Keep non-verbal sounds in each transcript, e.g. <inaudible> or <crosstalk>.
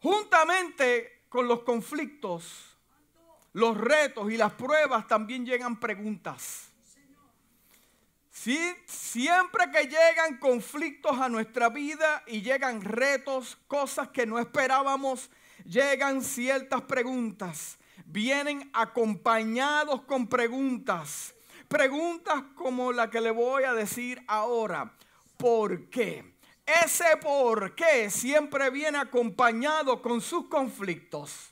Juntamente con los conflictos, los retos y las pruebas también llegan preguntas. Si, siempre que llegan conflictos a nuestra vida y llegan retos, cosas que no esperábamos, llegan ciertas preguntas. Vienen acompañados con preguntas. Preguntas como la que le voy a decir ahora. ¿Por qué? Ese por qué siempre viene acompañado con sus conflictos.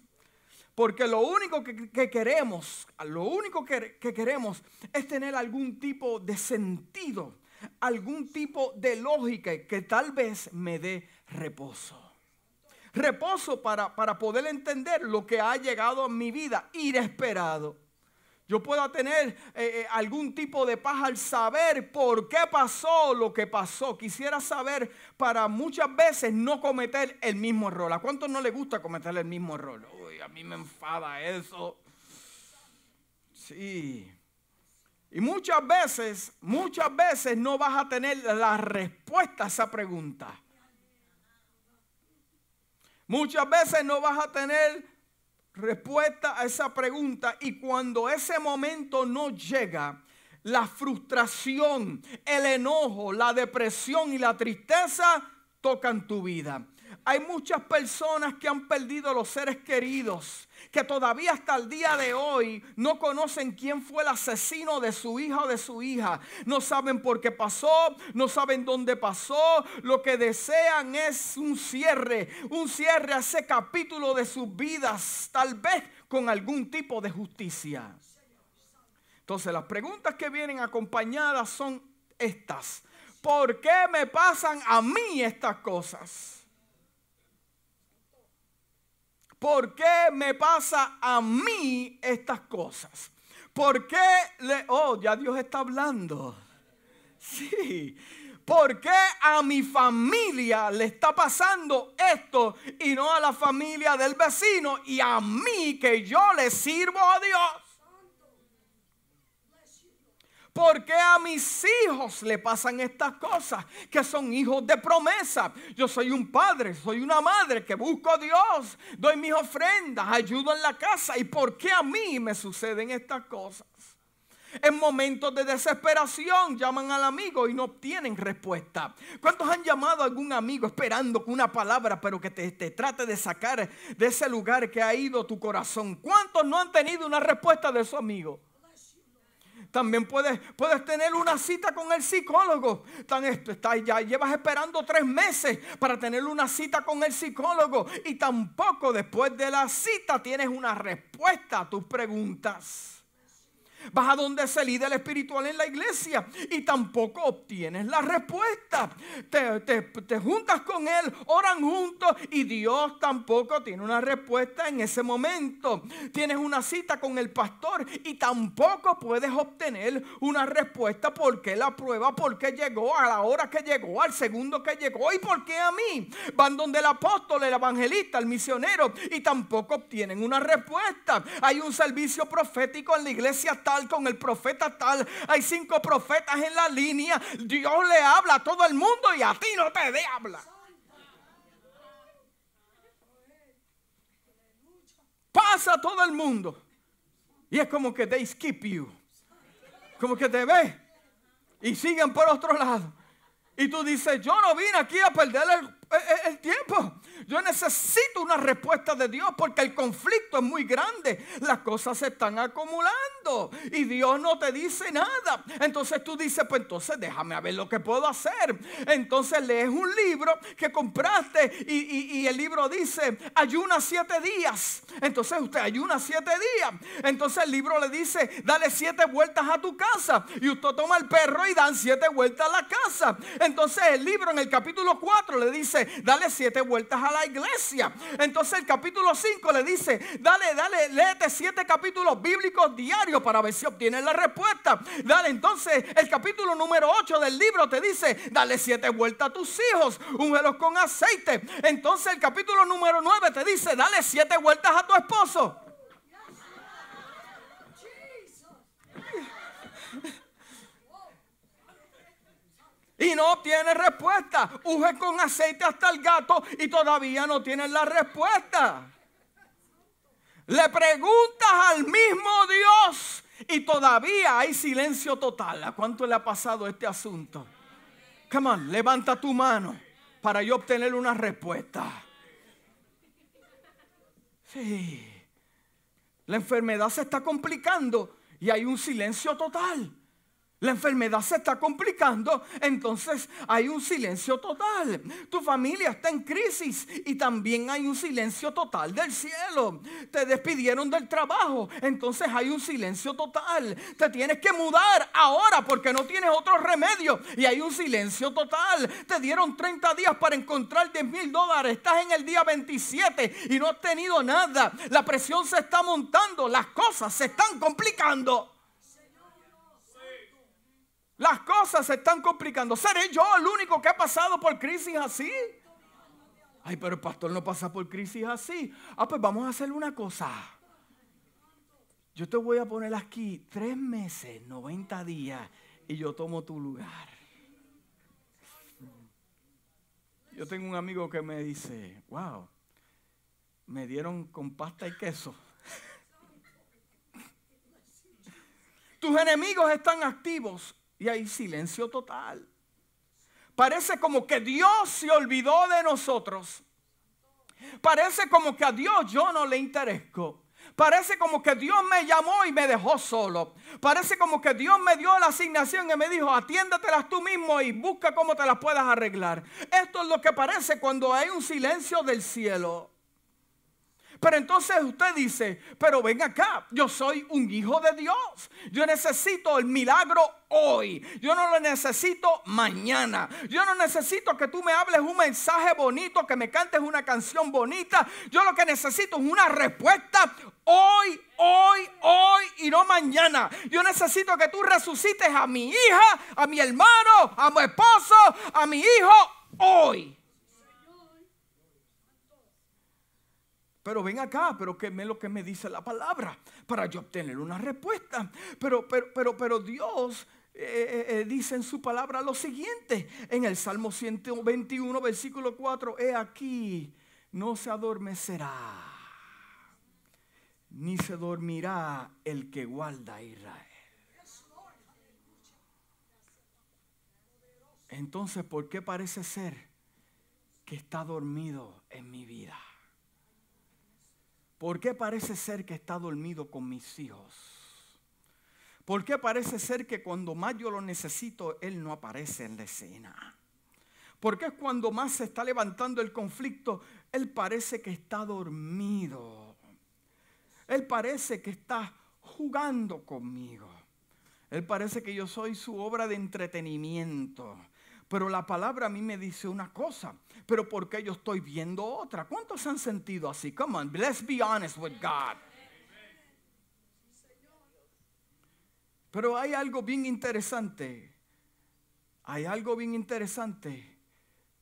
Porque lo único que, queremos, lo único que, que queremos es tener algún tipo de sentido, algún tipo de lógica que tal vez me dé reposo. Reposo para, para poder entender lo que ha llegado a mi vida inesperado. Yo pueda tener eh, eh, algún tipo de paz al saber por qué pasó lo que pasó. Quisiera saber para muchas veces no cometer el mismo error. ¿A cuántos no le gusta cometer el mismo error? Uy, a mí me enfada eso. Sí. Y muchas veces, muchas veces no vas a tener la respuesta a esa pregunta. Muchas veces no vas a tener respuesta a esa pregunta y cuando ese momento no llega, la frustración, el enojo, la depresión y la tristeza tocan tu vida. Hay muchas personas que han perdido los seres queridos, que todavía hasta el día de hoy no conocen quién fue el asesino de su hija o de su hija. No saben por qué pasó, no saben dónde pasó. Lo que desean es un cierre, un cierre a ese capítulo de sus vidas, tal vez con algún tipo de justicia. Entonces las preguntas que vienen acompañadas son estas. ¿Por qué me pasan a mí estas cosas? ¿Por qué me pasa a mí estas cosas? ¿Por qué le... Oh, ya Dios está hablando. <laughs> Sí. ¿Por qué a mi familia le está pasando esto y no a la familia del vecino y a mí que yo le sirvo a Dios? ¿Por qué a mis hijos le pasan estas cosas? Que son hijos de promesa. Yo soy un padre, soy una madre que busco a Dios, doy mis ofrendas, ayudo en la casa. ¿Y por qué a mí me suceden estas cosas? En momentos de desesperación llaman al amigo y no obtienen respuesta. ¿Cuántos han llamado a algún amigo esperando una palabra, pero que te, te, trate de sacar de ese lugar que ha ido tu corazón? ¿Cuántos no han tenido una respuesta de su amigo? También puedes, puedes tener una cita con el psicólogo. ya llevas esperando tres meses para tener una cita con el psicólogo y tampoco después de la cita tienes una respuesta a tus preguntas. Vas a donde es el líder espiritual en la iglesia y tampoco obtienes la respuesta. Te, juntas con él, oran juntos y Dios tampoco tiene una respuesta en ese momento. Tienes una cita con el pastor y tampoco puedes obtener una respuesta porque la prueba, porque llegó a la hora que llegó, al segundo que llegó y por qué a mí. Van donde el apóstol, el evangelista, el misionero y tampoco obtienen una respuesta. Hay un servicio profético en la iglesia con el profeta tal. Hay cinco profetas en la línea. Dios le habla a todo el mundo y a ti no te de habla. Pasa a todo el mundo. Y es como que they skip you. Como que te ve y siguen por otro lado. Y tú dices, yo no vine aquí a perder el tiempo. Yo necesito una respuesta de Dios porque el conflicto es muy grande. Las cosas se están acumulando y Dios no te dice nada. Entonces tú dices, pues entonces déjame ver lo que puedo hacer. Entonces lees un libro que compraste y, el libro dice, ayuna siete días. Entonces usted ayuna siete días. Entonces el libro le dice, dale siete vueltas a tu casa. Y usted toma el perro y dan siete vueltas a la casa. Entonces el libro en el capítulo 4 le dice, dale siete vueltas a la iglesia. Entonces el capítulo 5 le dice, dale, dale, léete siete capítulos bíblicos diarios para ver si obtienes la respuesta. Dale, entonces el capítulo número 8 del libro te dice, dale siete vueltas a tus hijos, úngelos con aceite. Entonces el capítulo número 9 te dice, dale siete vueltas a tu esposo. Y no obtiene respuesta. Unge con aceite hasta el gato y todavía no tienen la respuesta. Le preguntas al mismo Dios y todavía hay silencio total. ¿A cuánto le ha pasado este asunto? Come on, levanta tu mano para yo obtener una respuesta. Sí. La enfermedad se está complicando y hay un silencio total. La enfermedad se está complicando, entonces hay un silencio total. Tu familia está en crisis y también hay un silencio total del cielo. Te despidieron del trabajo, entonces hay un silencio total. Te tienes que mudar ahora porque no tienes otro remedio y hay un silencio total. Te dieron 30 días para encontrar 10 mil dólares. Estás en el día 27 y no has tenido nada. La presión se está montando, las cosas se están complicando. Las cosas se están complicando. ¿Seré yo el único que ha pasado por crisis así? Ay, pero el pastor no pasa por crisis así. Ah, pues vamos a hacer una cosa. Yo te voy a poner aquí tres meses, 90 días, y yo tomo tu lugar. Yo tengo un amigo que me dice, wow, me dieron con pasta y queso. Tus enemigos están activos y hay silencio total. Parece como que Dios se olvidó de nosotros. Parece como que a Dios yo no le interesco. Parece como que Dios me llamó y me dejó solo. Parece como que Dios me dio la asignación y me dijo, atiéndatelas tú mismo y busca cómo te las puedas arreglar. Esto es lo que parece cuando hay un silencio del cielo. Pero entonces usted dice, pero ven acá, yo soy un hijo de Dios. Yo necesito el milagro hoy. Yo no lo necesito mañana. Yo no necesito que tú me hables un mensaje bonito, que me cantes una canción bonita. Yo lo que necesito es una respuesta hoy, hoy, hoy y no mañana. Yo necesito que tú resucites a mi hija, a mi hermano, a mi esposo, a mi hijo hoy. Pero ven acá, pero es lo que me dice la palabra para yo obtener una respuesta. Pero, pero, pero, pero Dios eh, eh, eh, dice en su palabra lo siguiente en el Salmo 121, versículo 4, he aquí, no se adormecerá, ni se dormirá el que guarda a Israel. Entonces, ¿por qué parece ser que está dormido en mi vida? ¿Por qué parece ser que está dormido con mis hijos? ¿Por qué parece ser que cuando más yo lo necesito, Él no aparece en la escena? ¿Por qué cuando más se está levantando el conflicto, Él parece que está dormido? Él parece que está jugando conmigo. Él parece que yo soy su obra de entretenimiento. Pero la palabra a mí me dice una cosa, pero ¿por qué yo estoy viendo otra? ¿Cuántos han sentido así? Come on, let's be honest with God. Pero hay algo bien interesante. Hay algo bien interesante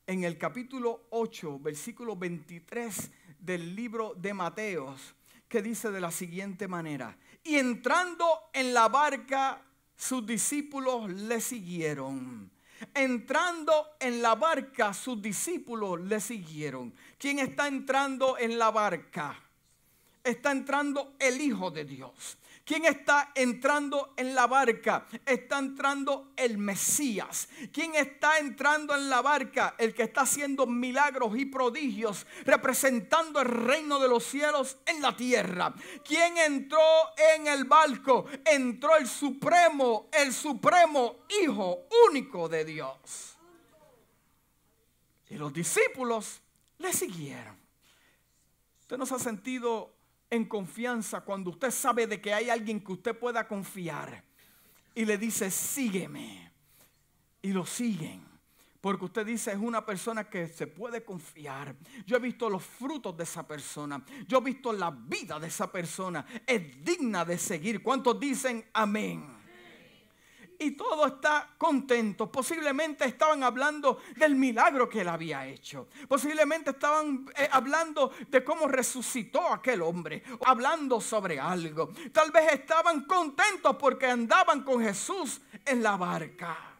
en el capítulo 8, versículo 23 del libro de Mateos, que dice de la siguiente manera, y entrando en la barca, sus discípulos le siguieron. Entrando en la barca, sus discípulos le siguieron. ¿Quién está entrando en la barca? Está entrando el Hijo de Dios. ¿Quién está entrando en la barca? Está entrando el Mesías. ¿Quién está entrando en la barca? El que está haciendo milagros y prodigios, representando el reino de los cielos en la tierra. ¿Quién entró en el barco? Entró el supremo, el supremo Hijo único de Dios. Y los discípulos le siguieron. ¿Usted no se ha sentido en confianza cuando usted sabe de que hay alguien que usted pueda confiar y le dice, sígueme. Y lo siguen. Porque usted dice es una persona que se puede confiar. Yo he visto los frutos de esa persona. Yo he visto la vida de esa persona. Es digna de seguir. ¿Cuántos dicen amén? Y todo está contento. Posiblemente estaban hablando del milagro que él había hecho. Posiblemente estaban eh, hablando de cómo resucitó aquel hombre, hablando sobre algo. Tal vez estaban contentos porque andaban con Jesús en la barca.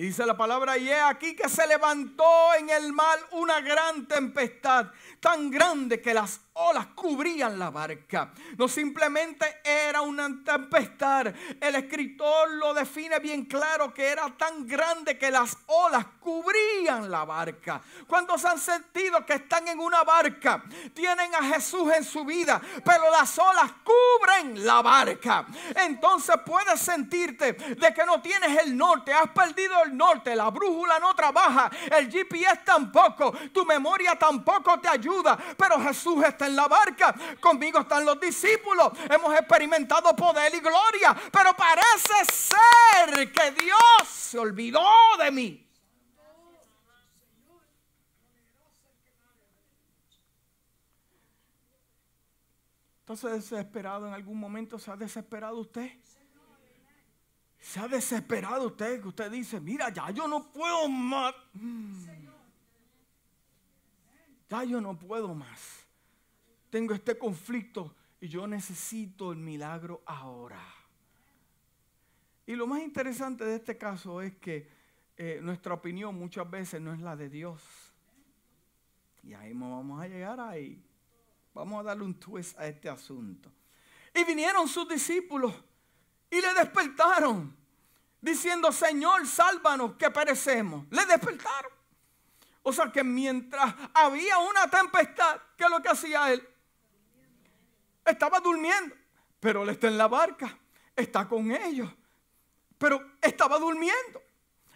Y dice la palabra, y he aquí que se levantó en el mar una gran tempestad, tan grande que las olas cubrían la barca. No simplemente era una tempestad. El escritor lo define bien claro que era tan grande que las olas cubrían la barca. Cuando se han sentido que están en una barca, tienen a Jesús en su vida, pero las olas cubren la barca. Entonces puedes sentirte de que no tienes el norte, has perdido el norte, la brújula no trabaja, el GPS tampoco, tu memoria tampoco te ayuda, pero Jesús está en la barca, conmigo están los discípulos, hemos experimentado poder y gloria, pero parece ser que Dios se olvidó de mí. Entonces desesperado en algún momento se ha desesperado usted. Se ha desesperado usted que usted dice, mira, ya yo no puedo más. Ya yo no puedo más. Tengo este conflicto y yo necesito el milagro ahora. Y lo más interesante de este caso es que eh, nuestra opinión muchas veces no es la de Dios. Y ahí vamos a llegar ahí. Vamos a darle un twist a este asunto. Y vinieron sus discípulos y le despertaron, diciendo, Señor, sálvanos que perecemos. Le despertaron. O sea que mientras había una tempestad, ¿qué es lo que hacía él? Estaba durmiendo, pero él está en la barca, está con ellos, pero estaba durmiendo.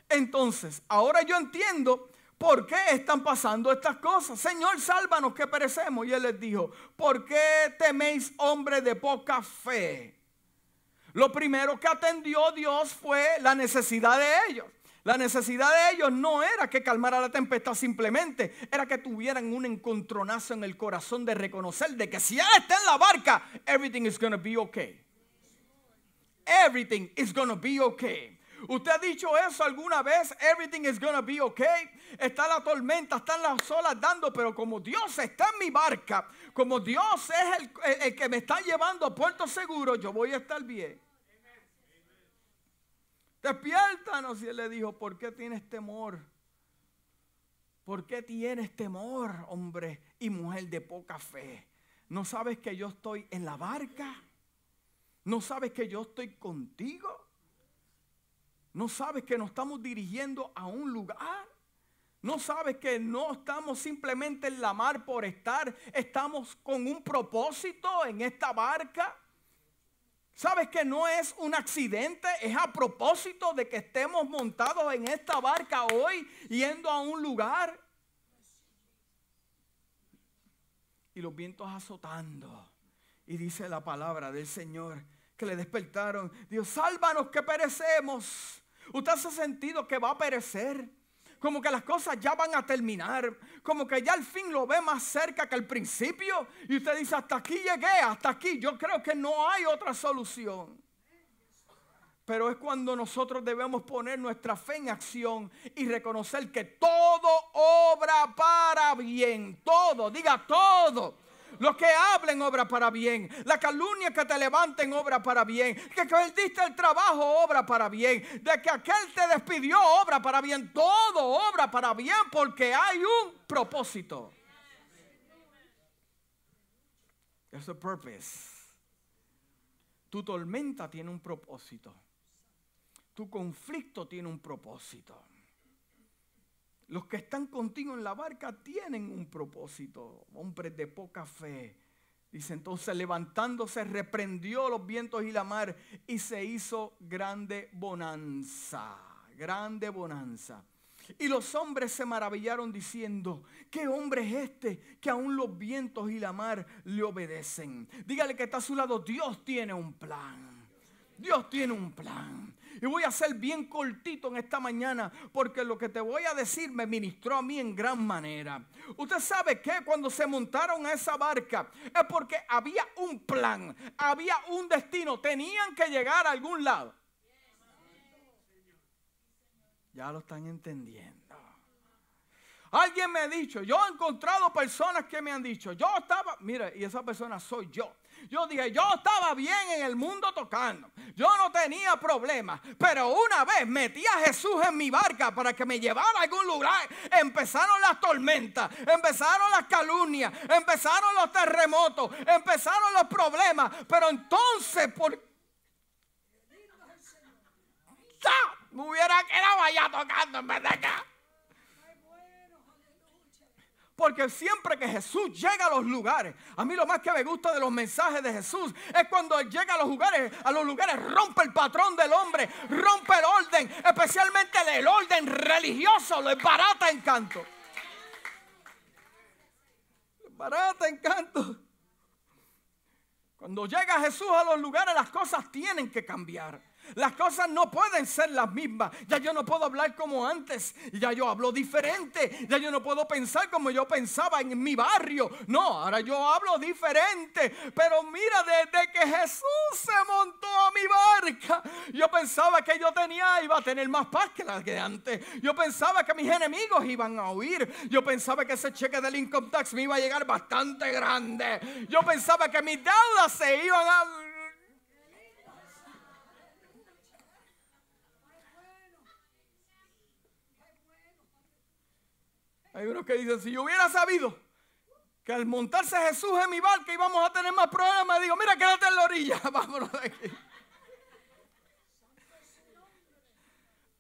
Entonces, ahora yo entiendo por qué están pasando estas cosas. Señor, sálvanos que perecemos. Y él les dijo, ¿por qué teméis hombre de poca fe? Lo primero que atendió Dios fue la necesidad de ellos. La necesidad de ellos no era que calmara la tempestad simplemente, era que tuvieran un encontronazo en el corazón de reconocer de que si Él está en la barca, everything is to be okay. Everything is to be okay. ¿Usted ha dicho eso alguna vez? Everything is to be okay. Está la tormenta, están las olas dando, pero como Dios está en mi barca, como Dios es el que me está llevando a puerto seguro, yo voy a estar bien. Despiértanos. Y él le dijo, ¿por qué tienes temor? ¿Por qué tienes temor, hombre y mujer de poca fe? ¿No sabes que yo estoy en la barca? ¿No sabes que yo estoy contigo? ¿No sabes que nos estamos dirigiendo a un lugar? ¿No sabes que no estamos simplemente en la mar por estar? Estamos con un propósito en esta barca. ¿Sabes que no es un accidente? Es a propósito de que estemos montados en esta barca hoy yendo a un lugar. Y los vientos azotando. Y dice la palabra del Señor que le despertaron. Dios, sálvanos que perecemos. ¿Usted ha sentido que va a perecer? Como que las cosas ya van a terminar, como que ya al fin lo ve más cerca que al principio. Y usted dice, hasta aquí llegué, hasta aquí, yo creo que no hay otra solución. Pero es cuando nosotros debemos poner nuestra fe en acción y reconocer que todo obra para bien, todo, diga todo los que hablen obra para bien. La calumnia que te levanten obra para bien. Que perdiste el trabajo obra para bien. De que aquel te despidió obra para bien. Todo obra para bien porque hay un propósito. Es un purpose. Tu tormenta tiene un propósito. Tu conflicto tiene un propósito. Los que están contigo en la barca tienen un propósito, hombres de poca fe. Dice entonces levantándose reprendió los vientos y la mar y se hizo grande bonanza, grande bonanza. Y los hombres se maravillaron diciendo, ¿qué hombre es este que aún los vientos y la mar le obedecen? Dígale que está a su lado, Dios tiene un plan. Dios tiene un plan. Y voy a ser bien cortito en esta mañana porque lo que te voy a decir me ministró a mí en gran manera. Usted sabe que cuando se montaron a esa barca es porque había un plan, había un destino, tenían que llegar a algún lado. Ya lo están entendiendo. Alguien me ha dicho, yo he encontrado personas que me han dicho, yo estaba, mire, y esa persona soy yo. Yo dije, yo estaba bien en el mundo tocando. Yo no tenía problemas. Pero una vez metí a Jesús en mi barca para que me llevara a algún lugar. Empezaron las tormentas, empezaron las calumnias, empezaron los terremotos, empezaron los problemas. Pero entonces, por... Me hubiera quedado allá tocando en vez de acá. Porque siempre que Jesús llega a los lugares, a mí lo más que me gusta de los mensajes de Jesús es cuando Él llega a los lugares, a los lugares rompe el patrón del hombre, rompe el orden, especialmente el orden religioso, lo barata en canto. Barata en canto. Cuando llega Jesús a los lugares, las cosas tienen que cambiar. Las cosas no pueden ser las mismas. Ya yo no puedo hablar como antes. Ya yo hablo diferente. Ya yo no puedo pensar como yo pensaba en mi barrio. No, ahora yo hablo diferente. Pero mira, desde que Jesús se montó a mi barca, yo pensaba que yo tenía, iba a tener más paz que la que antes. Yo pensaba que mis enemigos iban a huir. Yo pensaba que ese cheque del income tax me iba a llegar bastante grande. Yo pensaba que mis deudas se iban a Hay unos que dicen, si yo hubiera sabido que al montarse Jesús en mi barca íbamos a tener más problemas, digo, mira, quédate en la orilla, <laughs> vámonos de aquí.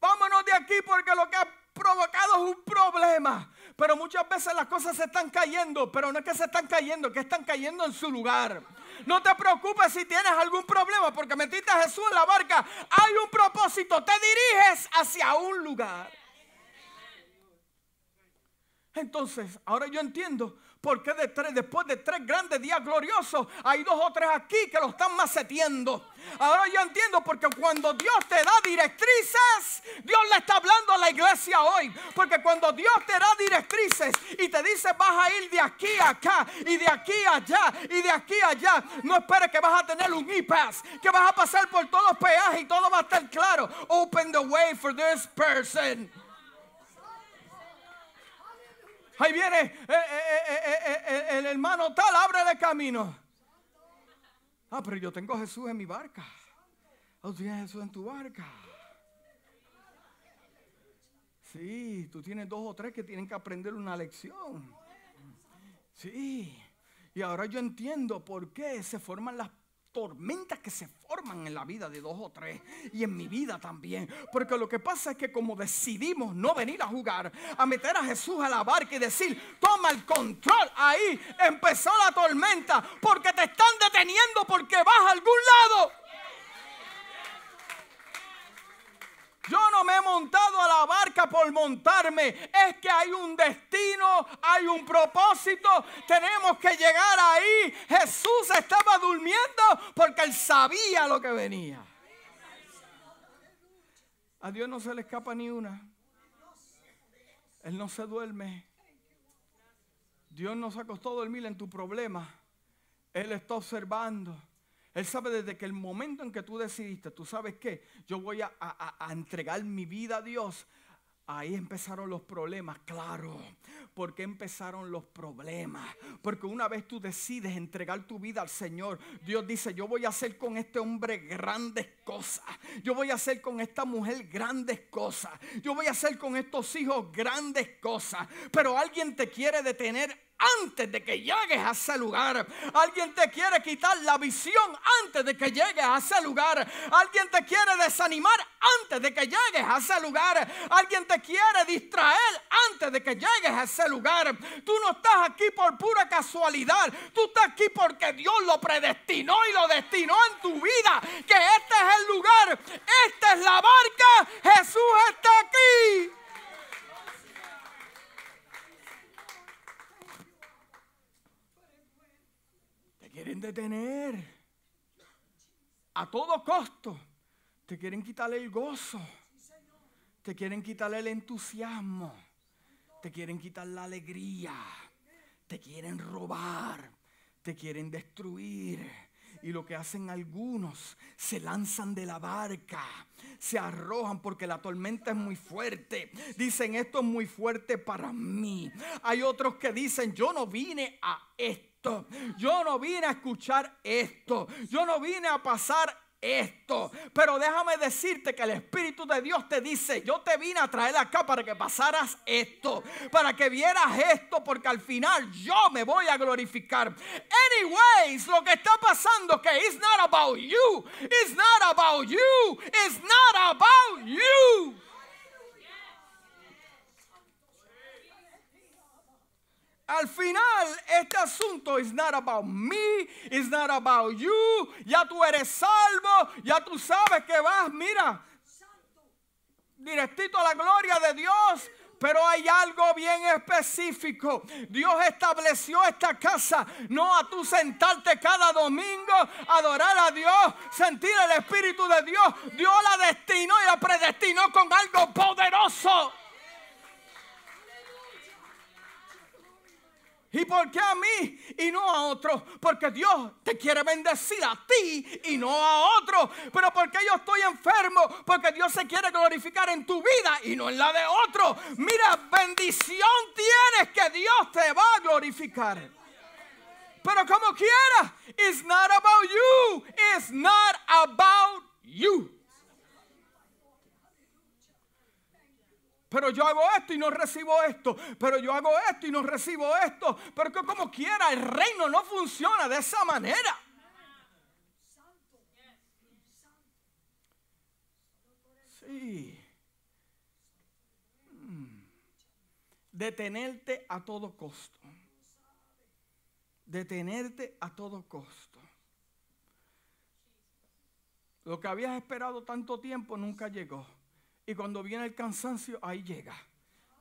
Vámonos de aquí porque lo que ha provocado es un problema. Pero muchas veces las cosas se están cayendo, pero no es que se están cayendo, que están cayendo en su lugar. No te preocupes si tienes algún problema, porque metiste a Jesús en la barca. Hay un propósito, te diriges hacia un lugar. Entonces, ahora yo entiendo por qué después de tres grandes días gloriosos hay dos o tres aquí que lo están maceteando. Ahora yo entiendo porque cuando Dios te da directrices, Dios le está hablando a la iglesia hoy. Porque cuando Dios te da directrices y te dice vas a ir de aquí a acá y de aquí a allá y de aquí a allá, no esperes que vas a tener un e-pass, que vas a pasar por todos los peajes y todo va a estar claro. Open the way for this person. Ahí viene eh, eh, eh, el hermano tal, abre el camino. Ah, pero yo tengo a Jesús en mi barca. Oh, tú tienes Jesús en tu barca. Sí, tú tienes dos o tres que tienen que aprender una lección. Sí. Y ahora yo entiendo por qué se forman las tormentas que se forman en la vida de dos o tres y en mi vida también. Porque lo que pasa es que como decidimos no venir a jugar, a meter a Jesús a la barca y decir, toma el control, ahí empezó la tormenta porque te están deteniendo porque vas a algún lado. Yo no me he montado a la barca por montarme. Es que hay un destino, hay un propósito. Tenemos que llegar ahí. Jesús estaba durmiendo porque él sabía lo que venía. A Dios no se le escapa ni una. Él no se duerme. Dios no se acostó a dormir en tu problema. Él está observando. Él sabe desde que el momento en que tú decidiste, tú sabes que yo voy a, entregar mi vida a Dios. Ahí empezaron los problemas, claro. ¿Por qué empezaron los problemas? Porque una vez tú decides entregar tu vida al Señor, Dios dice, yo voy a hacer con este hombre grandes cosas. Yo voy a hacer con esta mujer grandes cosas. Yo voy a hacer con estos hijos grandes cosas. Pero alguien te quiere detener antes de que llegues a ese lugar. Alguien te quiere quitar la visión antes de que llegues a ese lugar. Alguien te quiere desanimar antes de que llegues a ese lugar. Alguien te quiere distraer antes de que llegues a ese lugar. Tú no estás aquí por pura casualidad. Tú estás aquí porque Dios lo predestinó y lo destinó en tu vida. Que este es el lugar. Esta es la barca. Jesús está aquí. Quieren detener. A todo costo. Te quieren quitarle el gozo. Te quieren quitarle el entusiasmo. Te quieren quitar la alegría. Te quieren robar. Te quieren destruir. Y lo que hacen algunos, se lanzan de la barca, se arrojan porque la tormenta es muy fuerte. Dicen, esto es muy fuerte para mí. Hay otros que dicen, yo no vine a esto Yo no vine a escuchar esto. Yo no vine a pasar esto. Pero déjame decirte que el Espíritu de Dios te dice, yo te vine a traer acá para que pasaras esto, para que vieras esto, porque al final yo me voy a glorificar. Anyways, lo que está pasando que it's not about you, it's not about you, it's not about you. Al final, este asunto is not about me, it's not about you. Ya tú eres salvo, ya tú sabes que vas, mira, directito a la gloria de Dios. Pero hay algo bien específico. Dios estableció esta casa no a tú sentarte cada domingo, adorar a Dios, sentir el Espíritu de Dios. Dios la destinó y la predestinó con algo poderoso. ¿Y por qué a mí y no a otro? Porque Dios te quiere bendecir a ti y no a otro. Pero porque yo estoy enfermo? Porque Dios se quiere glorificar en tu vida y no en la de otro. Mira, bendición tienes que Dios te va a glorificar. Pero como quiera, it's not about you. It's not about you. Pero yo hago esto y no recibo esto, pero yo hago esto y no recibo esto, pero que como quiera, el reino no funciona de esa manera. Sí. Mm. Detenerte a todo costo. Detenerte a todo costo. Lo que habías esperado tanto tiempo nunca llegó. Y cuando viene el cansancio, ahí llega.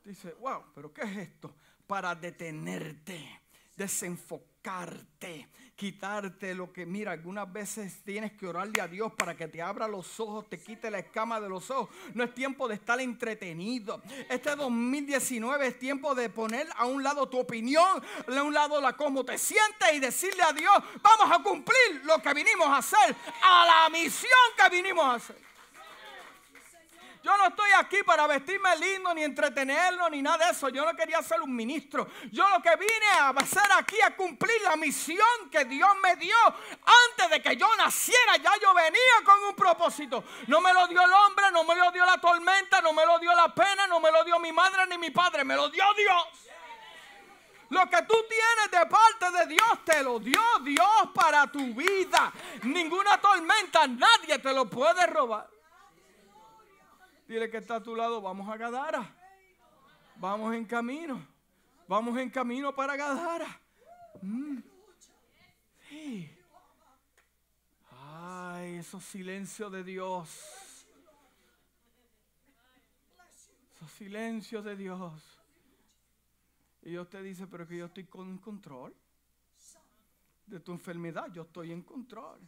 Dice, wow, pero ¿qué es esto? Para detenerte, desenfocarte, quitarte lo que, mira, algunas veces tienes que orarle a Dios para que te abra los ojos, te quite la escama de los ojos. No es tiempo de estar entretenido. Este 2019 es tiempo de poner a un lado tu opinión, a un lado la cómo te sientes y decirle a Dios, vamos a cumplir lo que vinimos a hacer, a la misión que vinimos a hacer. Yo no estoy aquí para vestirme lindo, ni entretenerlo, ni nada de eso. Yo no quería ser un ministro. Yo lo que vine a hacer aquí a cumplir la misión que Dios me dio. Antes de que yo naciera, ya yo venía con un propósito. No me lo dio el hombre, no me lo dio la tormenta, no me lo dio la pena, no me lo dio mi madre ni mi padre, me lo dio Dios. Lo que tú tienes de parte de Dios te lo dio Dios para tu vida. Ninguna tormenta, nadie te lo puede robar. Dile que está a tu lado, vamos a Gadara. Vamos en camino. Vamos en camino para Gadara. Mm. Ay, esos silencios de Dios. Esos silencios de Dios. Y Dios te dice, pero que yo estoy con control. De tu enfermedad, yo estoy en control.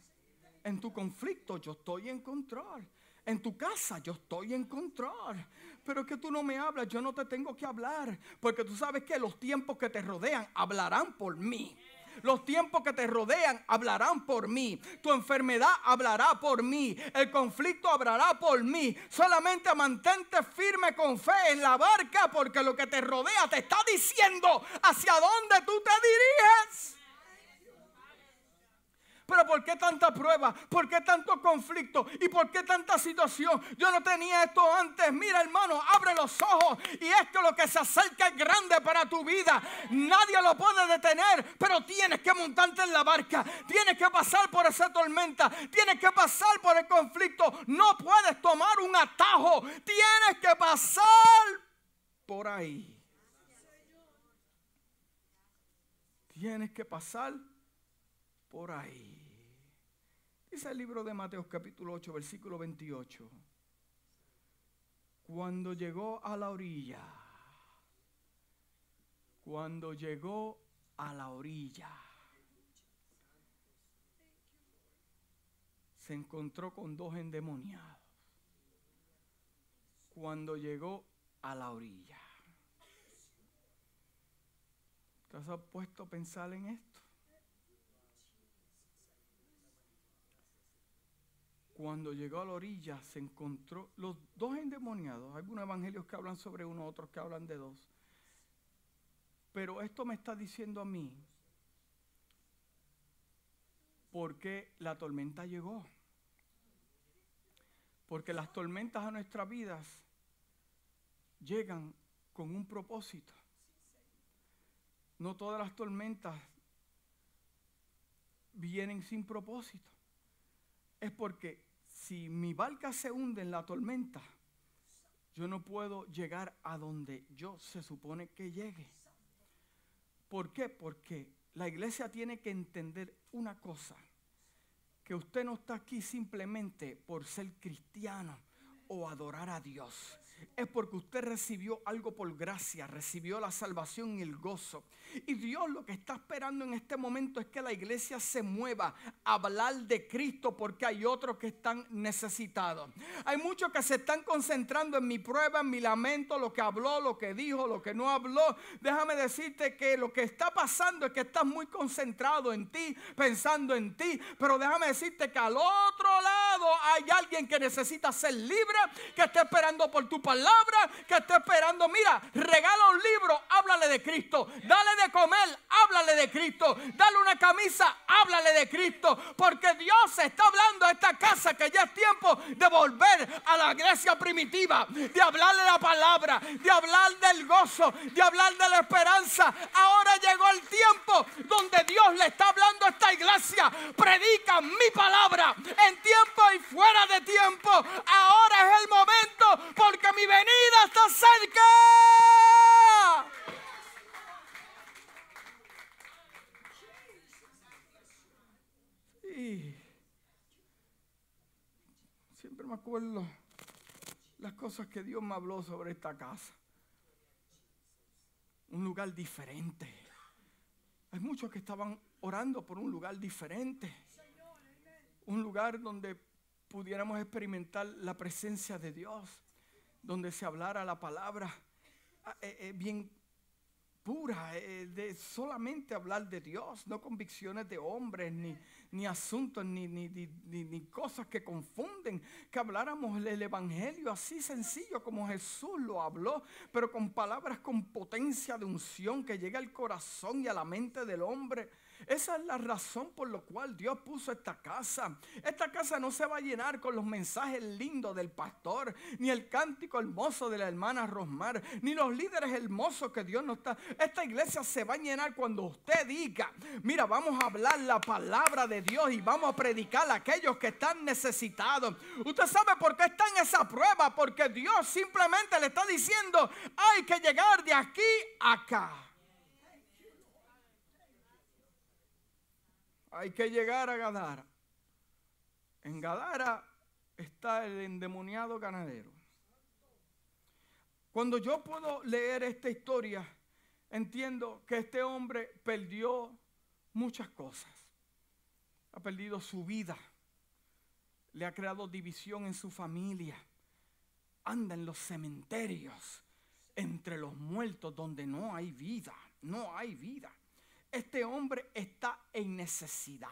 En tu conflicto, yo estoy en control. En tu casa yo estoy en control. Pero que tú no me hablas, yo no te tengo que hablar. Porque tú sabes que los tiempos que te rodean hablarán por mí. Los tiempos que te rodean hablarán por mí. Tu enfermedad hablará por mí. El conflicto hablará por mí. Solamente mantente firme con fe en la barca porque lo que te rodea te está diciendo hacia dónde tú te diriges. Pero ¿por qué tanta prueba? ¿Por qué tanto conflicto? ¿Y por qué tanta situación? Yo no tenía esto antes. Mira hermano, abre los ojos. Y esto lo que se acerca es grande para tu vida. Nadie lo puede detener. Pero tienes que montarte en la barca. Tienes que pasar por esa tormenta. Tienes que pasar por el conflicto. No puedes tomar un atajo. Tienes que pasar por ahí. Tienes que pasar por ahí. Dice el libro de Mateo capítulo 8, versículo 28. Cuando llegó a la orilla, cuando llegó a la orilla, se encontró con dos endemoniados. Cuando llegó a la orilla. ¿Te has puesto a pensar en esto? Cuando llegó a la orilla se encontró los dos endemoniados. Hay algunos evangelios que hablan sobre uno, otros que hablan de dos. Pero esto me está diciendo a mí por qué la tormenta llegó. Porque las tormentas a nuestras vidas llegan con un propósito. No todas las tormentas vienen sin propósito. Es porque si mi barca se hunde en la tormenta, yo no puedo llegar a donde yo se supone que llegue. ¿Por qué? Porque la iglesia tiene que entender una cosa, que usted no está aquí simplemente por ser cristiano o adorar a Dios es porque usted recibió algo por gracia, recibió la salvación y el gozo. Y Dios lo que está esperando en este momento es que la iglesia se mueva a hablar de Cristo porque hay otros que están necesitados. Hay muchos que se están concentrando en mi prueba, en mi lamento, lo que habló, lo que dijo, lo que no habló. Déjame decirte que lo que está pasando es que estás muy concentrado en ti, pensando en ti. Pero déjame decirte que al otro lado hay alguien que necesita ser libre, que está esperando por tu palabra que está esperando. Mira, regala un libro, háblale de Cristo. Dale de comer, háblale de Cristo. Dale una camisa, háblale de Cristo. Porque Dios está hablando a esta casa que ya es tiempo de volver a la iglesia primitiva, de hablarle la palabra, de hablar del gozo, de hablar de la esperanza. Ahora llegó el tiempo donde Dios le está hablando a esta iglesia. Predica mi palabra en tiempo y fuera de tiempo. Ahora es el momento porque mi venida está cerca. Siempre me acuerdo las cosas que Dios me habló sobre esta casa. Un lugar diferente. Hay muchos que estaban orando por un lugar diferente. Un lugar donde pudiéramos experimentar la presencia de Dios donde se hablara la palabra ah, eh, eh, bien pura, eh, de solamente hablar de Dios, no convicciones de hombres, ni, ni asuntos, ni, ni, ni, cosas que confunden, que habláramos el Evangelio así sencillo como Jesús lo habló, pero con palabras con potencia de unción que llega al corazón y a la mente del hombre. Esa es la razón por la cual Dios puso esta casa. Esta casa no se va a llenar con los mensajes lindos del pastor, ni el cántico hermoso de la hermana Rosmar, ni los líderes hermosos que Dios nos está. Esta iglesia se va a llenar cuando usted diga, mira, vamos a hablar la palabra de Dios y vamos a predicar a aquellos que están necesitados. Usted sabe por qué está en esa prueba, porque Dios simplemente le está diciendo, hay que llegar de aquí a acá. Hay que llegar a Gadara. En Gadara está el endemoniado ganadero. Cuando yo puedo leer esta historia, entiendo que este hombre perdió muchas cosas. Ha perdido su vida. Le ha creado división en su familia. Anda en los cementerios, entre los muertos, donde no hay vida. No hay vida. Este hombre está en necesidad.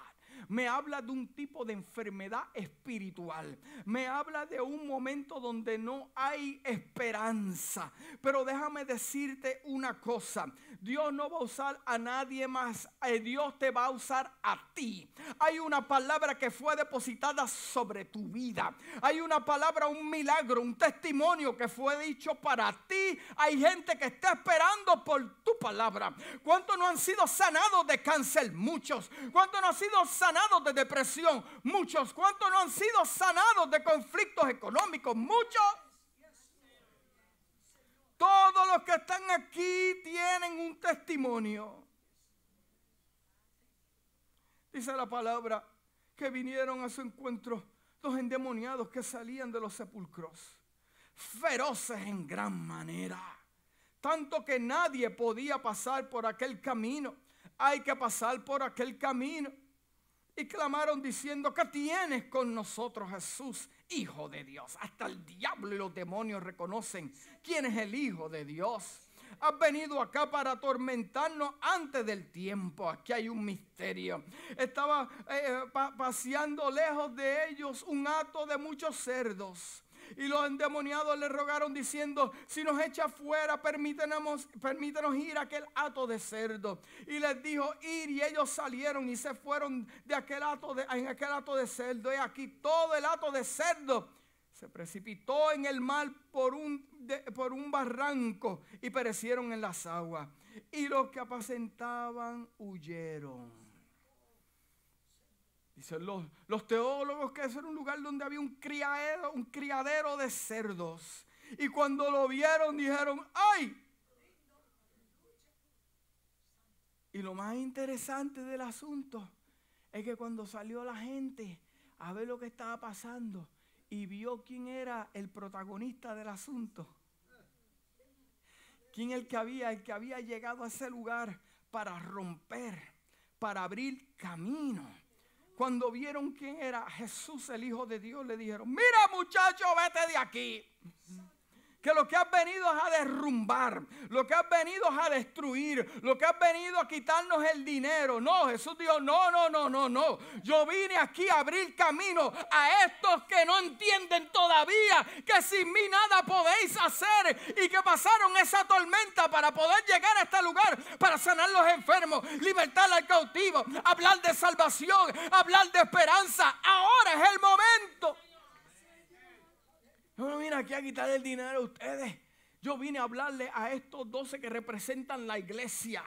Me habla de un tipo de enfermedad espiritual. Me habla de un momento donde no hay esperanza. Pero déjame decirte una cosa. Dios no va a usar a nadie más. Eh, Dios te va a usar a ti. Hay una palabra que fue depositada sobre tu vida. Hay una palabra, un milagro, un testimonio que fue dicho para ti. Hay gente que está esperando por tu palabra. ¿Cuántos no han sido sanados de cáncer? Muchos. ¿Cuántos no han sido sanados de depresión? Muchos. ¿Cuántos no han sido sanados de conflictos económicos? Muchos. Todos los que están aquí tienen un testimonio. Dice la palabra que vinieron a su encuentro los endemoniados que salían de los sepulcros, feroces en gran manera, tanto que nadie podía pasar por aquel camino. Hay que pasar por aquel camino. Y clamaron diciendo, ¿qué tienes con nosotros Jesús, Hijo de Dios? Hasta el diablo y los demonios reconocen quién es el Hijo de Dios. Has venido acá para atormentarnos antes del tiempo. Aquí hay un misterio. Estaba eh, paseando lejos de ellos un hato de muchos cerdos Y los endemoniados le rogaron diciendo, si nos echa fuera, permítanos, permítanos ir a aquel hato de cerdo. Y les dijo, ir, y ellos salieron y se fueron de aquel hato de, en aquel hato de cerdo. Y aquí todo el hato de cerdo se precipitó en el mar por un, por un barranco y perecieron en las aguas. Y los que apacentaban huyeron. Dicen los, los teólogos que ese era un lugar donde había un criadero, un criadero de cerdos. Y cuando lo vieron dijeron, ¡ay! Y lo más interesante del asunto es que cuando salió la gente a ver lo que estaba pasando y vio quién era el protagonista del asunto, quién el que había, el que había llegado a ese lugar para romper, para abrir camino cuando vieron quién era Jesús, el Hijo de Dios, le dijeron, mira muchacho, vete de aquí que lo que has venido es a derrumbar, lo que has venido es a destruir, lo que has venido a quitarnos el dinero. No, Jesús dijo, no, no, no, no, no. Yo vine aquí a abrir camino a estos que no entienden todavía que sin mí nada podéis hacer y que pasaron esa tormenta para poder llegar a este lugar, para sanar los enfermos, libertar al cautivo, hablar de salvación, hablar de esperanza. Ahora es el momento. Yo no vine aquí a quitar el dinero a ustedes. Yo vine a hablarle a estos doce que representan la iglesia.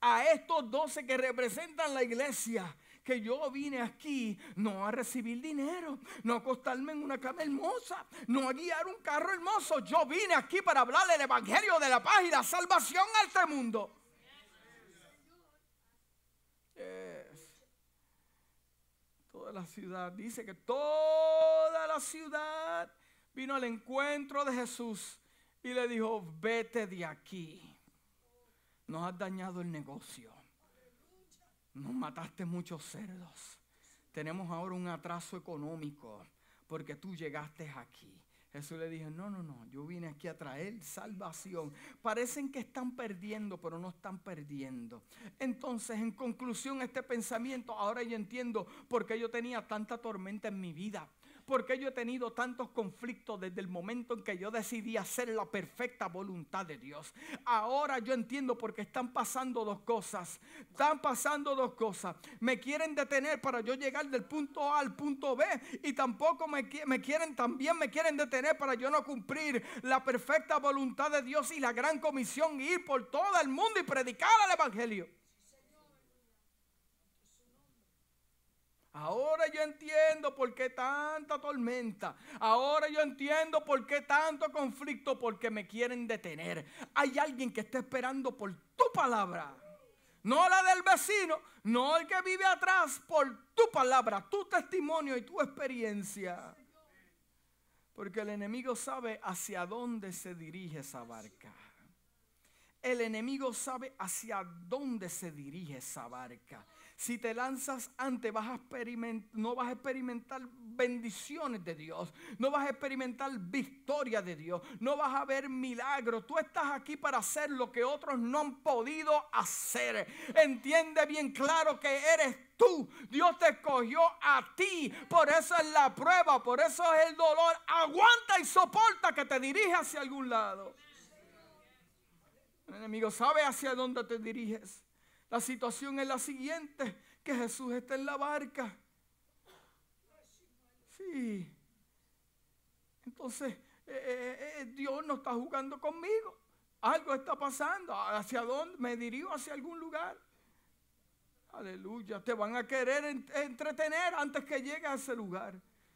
A estos doce que representan la iglesia. Que yo vine aquí no a recibir dinero, no a acostarme en una cama hermosa, no a guiar un carro hermoso. Yo vine aquí para hablarle el evangelio de la paz y la salvación a este mundo. Toda la ciudad, dice que toda la ciudad vino al encuentro de Jesús y le dijo, vete de aquí. Nos has dañado el negocio. Nos mataste muchos cerdos. Tenemos ahora un atraso económico porque tú llegaste aquí. Jesús le dijo, no, no, no, yo vine aquí a traer salvación. Parecen que están perdiendo, pero no están perdiendo. Entonces, en conclusión, este pensamiento, ahora yo entiendo por qué yo tenía tanta tormenta en mi vida porque yo he tenido tantos conflictos desde el momento en que yo decidí hacer la perfecta voluntad de Dios. Ahora yo entiendo por qué están pasando dos cosas. Están pasando dos cosas. Me quieren detener para yo llegar del punto A al punto B y tampoco me, me quieren, también me quieren detener para yo no cumplir la perfecta voluntad de Dios y la gran comisión, ir por todo el mundo y predicar el Evangelio. Ahora yo entiendo por qué tanta tormenta. Ahora yo entiendo por qué tanto conflicto, porque me quieren detener. Hay alguien que está esperando por tu palabra. No la del vecino, no el que vive atrás, por tu palabra, tu testimonio y tu experiencia. Porque el enemigo sabe hacia dónde se dirige esa barca. El enemigo sabe hacia dónde se dirige esa barca. Si te lanzas antes, vas a no vas a experimentar bendiciones de Dios. No vas a experimentar victoria de Dios. No vas a ver milagros. Tú estás aquí para hacer lo que otros no han podido hacer. Entiende bien claro que eres tú. Dios te escogió a ti. Por eso es la prueba. Por eso es el dolor. Aguanta y soporta que te dirige hacia algún lado. El enemigo sabe hacia dónde te diriges. La situación es la siguiente, que Jesús está en la barca. Sí. Entonces, eh, eh, eh, Dios no está jugando conmigo. Algo está pasando. ¿Hacia dónde? Me dirijo hacia algún lugar. Aleluya. Te van a querer entretener antes que llegues a ese lugar.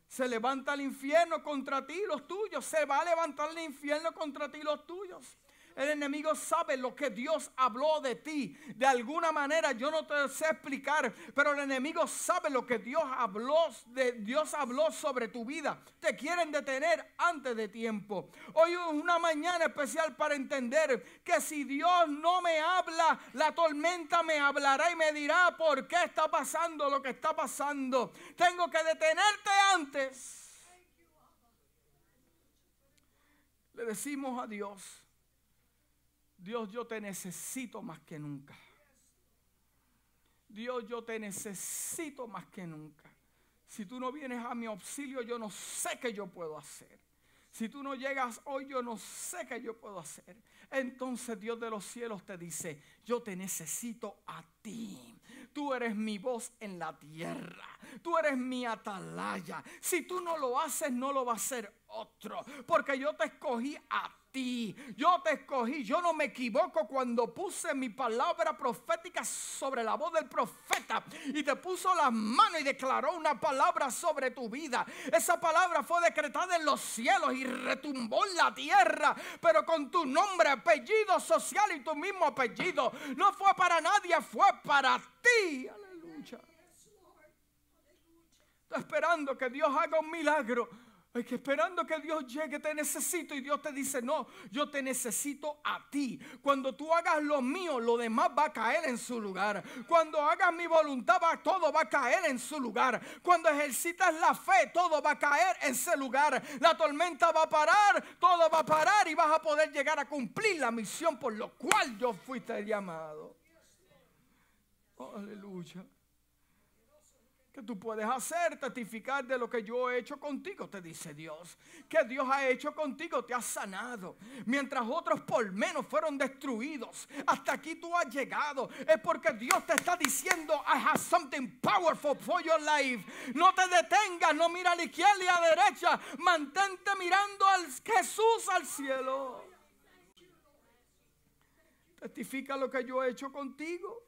Se levanta el infierno contra ti, los tuyos. Se va a levantar el infierno contra ti, los tuyos. El enemigo sabe lo que Dios habló de ti. De alguna manera yo no te sé explicar, pero el enemigo sabe lo que Dios habló, de, Dios habló sobre tu vida. Te quieren detener antes de tiempo. Hoy es una mañana especial para entender que si Dios no me habla, la tormenta me hablará y me dirá por qué está pasando lo que está pasando. Tengo que detenerte antes. Le decimos a Dios Dios, yo te necesito más que nunca. Dios, yo te necesito más que nunca. Si tú no vienes a mi auxilio, yo no sé qué yo puedo hacer. Si tú no llegas hoy, yo no sé qué yo puedo hacer. Entonces Dios de los cielos te dice, yo te necesito a ti. Tú eres mi voz en la tierra. Tú eres mi atalaya. Si tú no lo haces, no lo va a hacer otro. Porque yo te escogí a Yo te escogí. Yo no me equivoco cuando puse mi palabra profética sobre la voz del profeta y te puso las manos y declaró una palabra sobre tu vida. Esa palabra fue decretada en los cielos y retumbó en la tierra, pero con tu nombre, apellido social y tu mismo apellido. No fue para nadie, fue para ti. Aleluya. Estoy esperando que Dios haga un milagro es que esperando que Dios llegue, te necesito. Y Dios te dice, no, yo te necesito a ti. Cuando tú hagas lo mío, lo demás va a caer en su lugar. Cuando hagas mi voluntad, todo va a caer en su lugar. Cuando ejercitas la fe, todo va a caer en ese lugar. La tormenta va a parar, todo va a parar y vas a poder llegar a cumplir la misión por lo cual yo fuiste llamado. aleluya que tú puedes hacer, testificar de lo que yo he hecho contigo, te dice Dios. Que Dios ha hecho contigo, te ha sanado. Mientras otros por menos fueron destruidos, hasta aquí tú has llegado. Es porque Dios te está diciendo, I have something powerful for your life. No te detengas, no mira a la izquierda y a la derecha. Mantente mirando al Jesús al cielo. Testifica lo que yo he hecho contigo.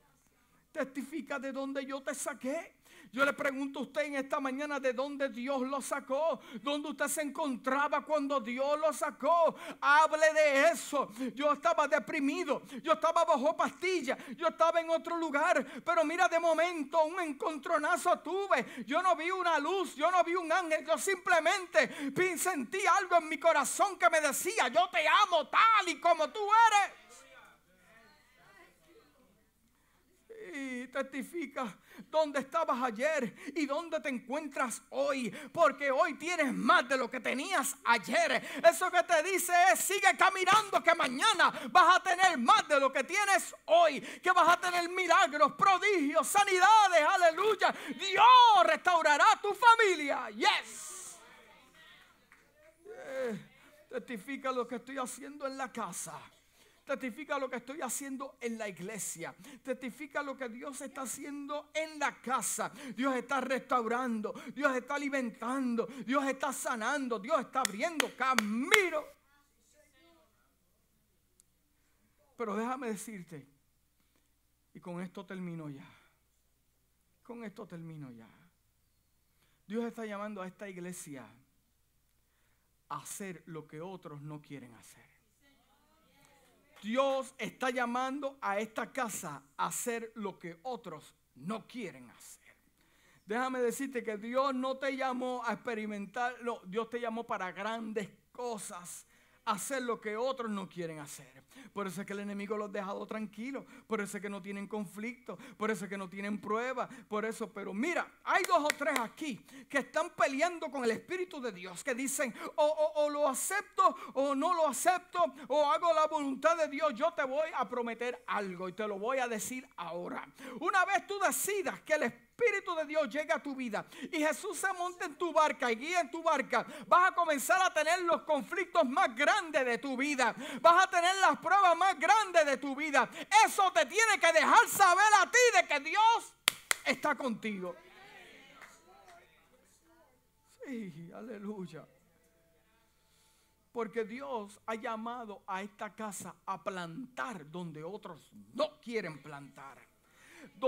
Testifica de donde yo te saqué. Yo le pregunto a usted en esta mañana de dónde Dios lo sacó, dónde usted se encontraba cuando Dios lo sacó. Hable de eso. Yo estaba deprimido, yo estaba bajo pastilla, yo estaba en otro lugar, pero mira de momento un encontronazo tuve. Yo no vi una luz, yo no vi un ángel, yo simplemente sentí algo en mi corazón que me decía, yo te amo tal y como tú eres. Y testifica dónde estabas ayer y dónde te encuentras hoy. Porque hoy tienes más de lo que tenías ayer. Eso que te dice es, sigue caminando que mañana vas a tener más de lo que tienes hoy. Que vas a tener milagros, prodigios, sanidades. Aleluya. Dios restaurará tu familia. Yes. Eh, testifica lo que estoy haciendo en la casa. Testifica lo que estoy haciendo en la iglesia. Testifica lo que Dios está haciendo en la casa. Dios está restaurando. Dios está alimentando. Dios está sanando. Dios está abriendo camino. Pero déjame decirte, y con esto termino ya. Con esto termino ya. Dios está llamando a esta iglesia a hacer lo que otros no quieren hacer. Dios está llamando a esta casa a hacer lo que otros no quieren hacer. Déjame decirte que Dios no te llamó a experimentar, no, Dios te llamó para grandes cosas hacer lo que otros no quieren hacer. Por eso es que el enemigo los ha dejado tranquilos. Por eso es que no tienen conflicto. Por eso es que no tienen prueba. Por eso, pero mira, hay dos o tres aquí que están peleando con el Espíritu de Dios. Que dicen, o, o lo acepto o no lo acepto. O hago la voluntad de Dios. Yo te voy a prometer algo y te lo voy a decir ahora. Una vez tú decidas que el Espíritu Espíritu de Dios llega a tu vida y Jesús se monta en tu barca y guía en tu barca, vas a comenzar a tener los conflictos más grandes de tu vida. Vas a tener las pruebas más grandes de tu vida. Eso te tiene que dejar saber a ti de que Dios está contigo. Sí, aleluya. Porque Dios ha llamado a esta casa a plantar donde otros no quieren plantar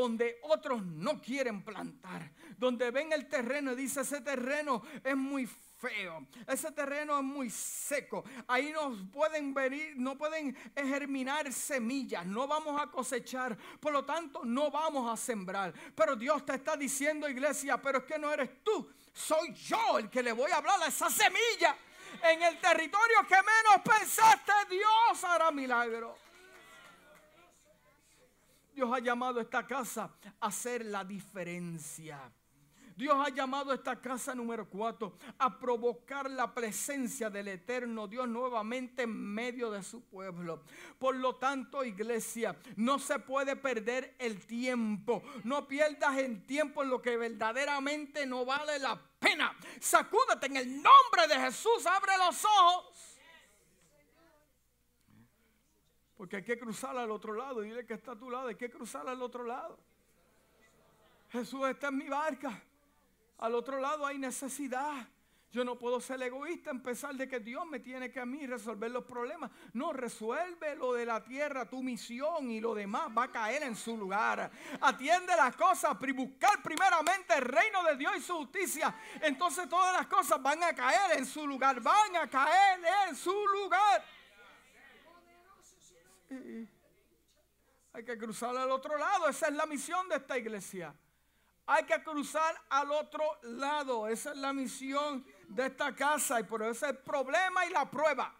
donde otros no quieren plantar, donde ven el terreno y dice ese terreno es muy feo, ese terreno es muy seco, ahí no pueden venir, no pueden germinar semillas, no vamos a cosechar, por lo tanto no vamos a sembrar. Pero Dios te está diciendo, iglesia, pero es que no eres tú, soy yo el que le voy a hablar a esa semilla. En el territorio que menos pensaste, Dios hará milagro. Dios ha llamado a esta casa a hacer la diferencia. Dios ha llamado a esta casa número cuatro a provocar la presencia del eterno Dios nuevamente en medio de su pueblo. Por lo tanto, iglesia, no se puede perder el tiempo. No pierdas el tiempo en lo que verdaderamente no vale la pena. Sacúdate en el nombre de Jesús. Abre los ojos. Porque hay que cruzar al otro lado. Dile que está a tu lado. Hay que cruzar al otro lado. Jesús está en mi barca. Al otro lado hay necesidad. Yo no puedo ser egoísta en pensar de que Dios me tiene que a mí resolver los problemas. No, resuelve lo de la tierra, tu misión y lo demás va a caer en su lugar. Atiende las cosas, buscar primeramente el reino de Dios y su justicia. Entonces todas las cosas van a caer en su lugar, van a caer en su lugar. Hay que cruzar al otro lado, esa es la misión de esta iglesia. Hay que cruzar al otro lado. Esa es la misión de esta casa y por eso es el problema y la prueba.